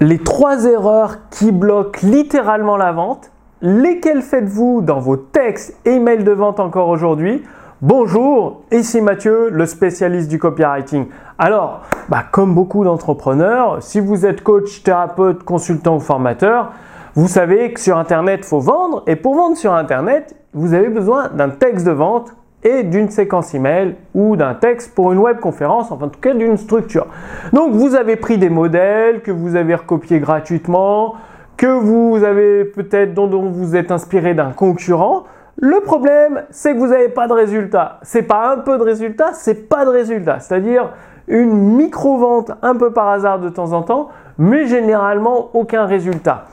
les trois erreurs qui bloquent littéralement la vente. Lesquelles faites-vous dans vos textes et emails de vente encore aujourd'hui? Bonjour, ici Mathieu, le spécialiste du copywriting. Alors, bah, comme beaucoup d'entrepreneurs, si vous êtes coach, thérapeute, consultant ou formateur, vous savez que sur Internet, il faut vendre. Et pour vendre sur Internet, vous avez besoin d'un texte de vente et d'une séquence email ou d'un texte pour une web conférence, enfin en tout cas d'une structure. Donc vous avez pris des modèles que vous avez recopiés gratuitement, que vous avez peut-être dont, vous êtes inspiré d'un concurrent. Le problème, c'est que vous n'avez pas de résultat. C'est pas un peu de résultat, c'est pas de résultat. C'est-à-dire une micro-vente un peu par hasard de temps en temps, mais généralement aucun résultat.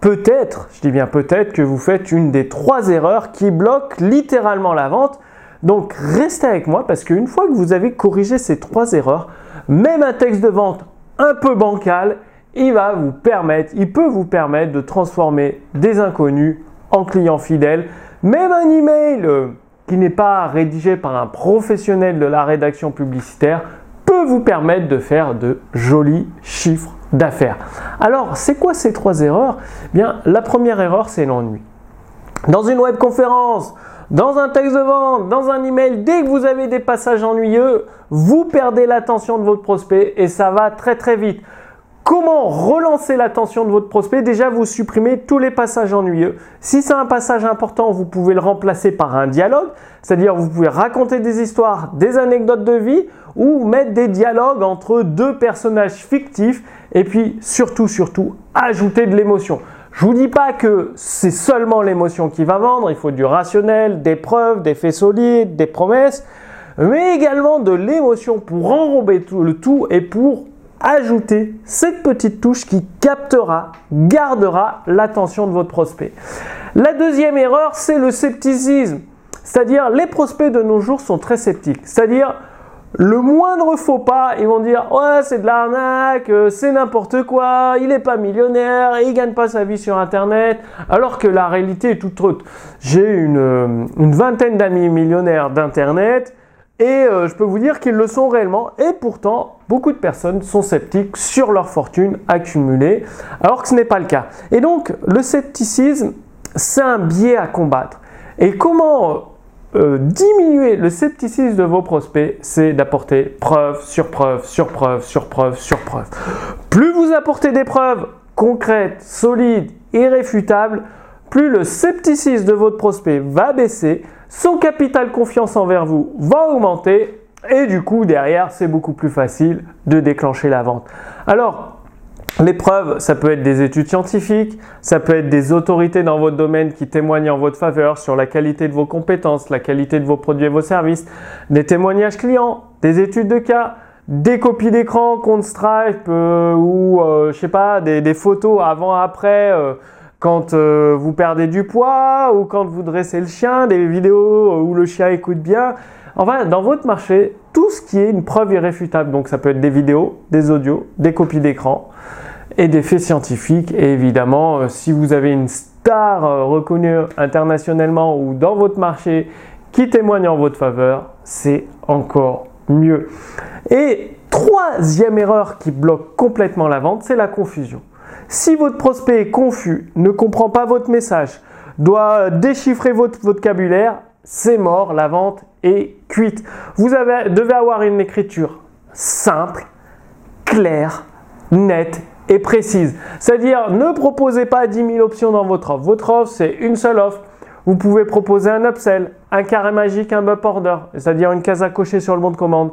Peut-être, je dis bien peut-être, que vous faites une des trois erreurs qui bloquent littéralement la vente. Donc restez avec moi parce qu'une fois que vous avez corrigé ces trois erreurs, même un texte de vente un peu bancal, il va vous permettre, il peut vous permettre de transformer des inconnus en clients fidèles. Même un email euh, qui n'est pas rédigé par un professionnel de la rédaction publicitaire peut vous permettre de faire de jolis chiffres d'affaires. Alors, c'est quoi ces trois erreurs? Bien, la première erreur, c'est l'ennui. Dans une web conférence, dans un texte de vente, dans un email, dès que vous avez des passages ennuyeux, vous perdez l'attention de votre prospect et ça va très très vite. Comment relancer l'attention de votre prospect? Déjà, vous supprimez tous les passages ennuyeux. Si c'est un passage important, vous pouvez le remplacer par un dialogue, c'est-à-dire vous pouvez raconter des histoires, des anecdotes de vie ou mettre des dialogues entre deux personnages fictifs et puis surtout, surtout, ajouter de l'émotion. Je vous dis pas que c'est seulement l'émotion qui va vendre, il faut du rationnel, des preuves, des faits solides, des promesses, mais également de l'émotion pour enrober le tout et pour ajouter cette petite touche qui captera, gardera l'attention de votre prospect. La deuxième erreur, c'est le scepticisme. C'est-à-dire, les prospects de nos jours sont très sceptiques. C'est-à-dire, le moindre faux pas, ils vont dire ouais c'est de l'arnaque, euh, c'est n'importe quoi, il n'est pas millionnaire, il gagne pas sa vie sur internet, alors que la réalité est toute autre. J'ai une, euh, vingtaine d'amis millionnaires d'internet et euh, je peux vous dire qu'ils le sont réellement et pourtant beaucoup de personnes sont sceptiques sur leur fortune accumulée alors que ce n'est pas le cas. Et donc le scepticisme c'est un biais à combattre. Et comment euh, diminuer le scepticisme de vos prospects, c'est d'apporter preuve sur preuve sur preuve sur preuve sur preuve. Plus vous apportez des preuves concrètes, solides, irréfutables, plus le scepticisme de votre prospect va baisser, son capital confiance envers vous va augmenter et du coup derrière c'est beaucoup plus facile de déclencher la vente. Alors les preuves, ça peut être des études scientifiques, ça peut être des autorités dans votre domaine qui témoignent en votre faveur sur la qualité de vos compétences, la qualité de vos produits et vos services, des témoignages clients, des études de cas, des copies d'écran, compte Stripe euh, ou euh, je sais pas, des, photos avant-après euh, quand vous perdez du poids ou quand vous dressez le chien, des vidéos où le chien écoute bien. Enfin, dans votre marché, tout ce qui est une preuve irréfutable, donc ça peut être des vidéos, des audios, des copies d'écran et des faits scientifiques. Et évidemment, euh, si vous avez une star euh, reconnue internationalement ou dans votre marché qui témoigne en votre faveur, c'est encore mieux. Et troisième erreur qui bloque complètement la vente, c'est la confusion. Si votre prospect est confus, ne comprend pas votre message, doit déchiffrer votre vocabulaire, c'est mort, la vente est cuite. Vous devez avoir une écriture simple, claire, nette précise. C'est-à-dire, ne proposez pas 10 000 options dans votre offre. Votre offre, c'est une seule offre. Vous pouvez proposer un upsell, un carré magique, un up order, c'est-à-dire une case à cocher sur le bon de commande,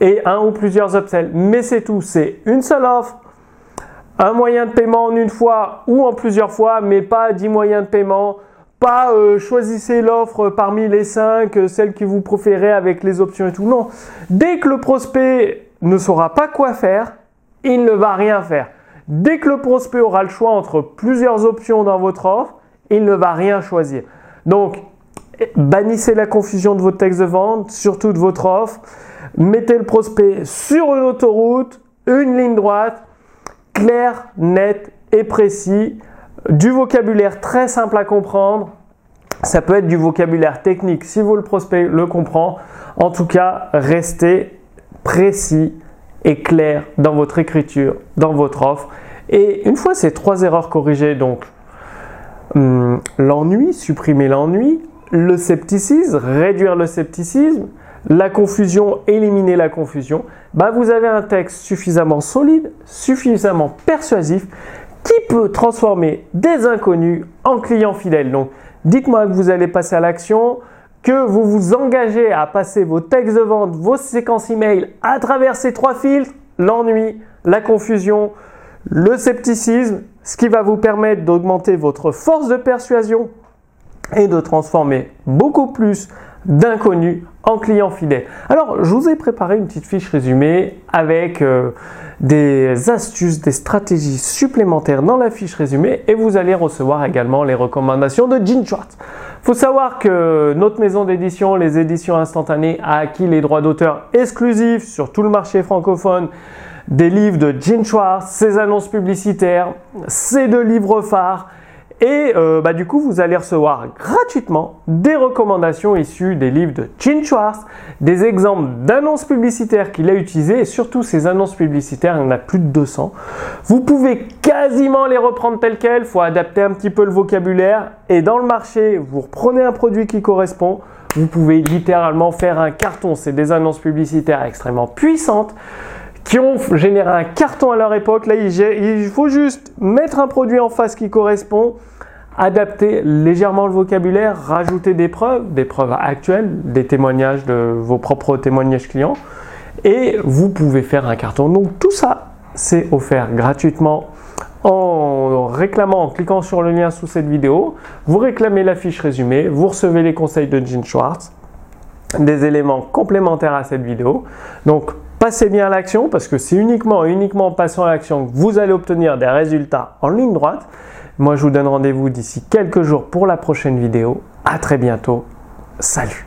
et un ou plusieurs upsells. Mais c'est tout, c'est une seule offre, un moyen de paiement en une fois ou en plusieurs fois, mais pas 10 moyens de paiement. Pas euh, choisissez l'offre parmi les 5, euh, celle que vous préférez avec les options et tout. Non. Dès que le prospect ne saura pas quoi faire, il ne va rien faire. Dès que le prospect aura le choix entre plusieurs options dans votre offre, il ne va rien choisir. Donc, bannissez la confusion de votre texte de vente, surtout de votre offre. Mettez le prospect sur une autoroute, une ligne droite, clair, net et précis. Du vocabulaire très simple à comprendre. Ça peut être du vocabulaire technique si vous le prospect le comprend. En tout cas, restez précis, et clair dans votre écriture, dans votre offre. Et une fois ces trois erreurs corrigées, donc hum, l'ennui, supprimer l'ennui, le scepticisme, réduire le scepticisme, la confusion, éliminer la confusion, bah vous avez un texte suffisamment solide, suffisamment persuasif qui peut transformer des inconnus en clients fidèles. Donc dites-moi que vous allez passer à l'action, que vous vous engagez à passer vos textes de vente, vos séquences email à travers ces trois filtres, l'ennui, la confusion, le scepticisme, ce qui va vous permettre d'augmenter votre force de persuasion et de transformer beaucoup plus d'inconnus en clients fidèles. Alors, je vous ai préparé une petite fiche résumée avec euh, des astuces, des stratégies supplémentaires dans la fiche résumée et vous allez recevoir également les recommandations de Gene Schwartz. Faut savoir que notre maison d'édition, les éditions instantanées, a acquis les droits d'auteur exclusifs sur tout le marché francophone. Des livres de Gene Schwartz, ses annonces publicitaires, ses deux livres phares et euh, bah, du coup, vous allez recevoir gratuitement des recommandations issues des livres de Gene Schwartz, des exemples d'annonces publicitaires qu'il a utilisées et surtout ces annonces publicitaires, il y en a plus de 200. Vous pouvez quasiment les reprendre telles quelles, il faut adapter un petit peu le vocabulaire et dans le marché, vous reprenez un produit qui correspond, vous pouvez littéralement faire un carton. C'est des annonces publicitaires extrêmement puissantes qui ont généré un carton à leur époque. Là, il faut juste mettre un produit en face qui correspond, adapter légèrement le vocabulaire, rajouter des preuves, des preuves actuelles, des témoignages de vos propres témoignages clients, et vous pouvez faire un carton. Donc tout ça, c'est offert gratuitement en réclamant, en cliquant sur le lien sous cette vidéo. Vous réclamez la fiche résumée, vous recevez les conseils de Gene Schwartz, des éléments complémentaires à cette vidéo. Donc passez bien à l'action parce que c'est uniquement uniquement en passant à l'action que vous allez obtenir des résultats en ligne droite. Moi, je vous donne rendez-vous d'ici quelques jours pour la prochaine vidéo. À très bientôt. Salut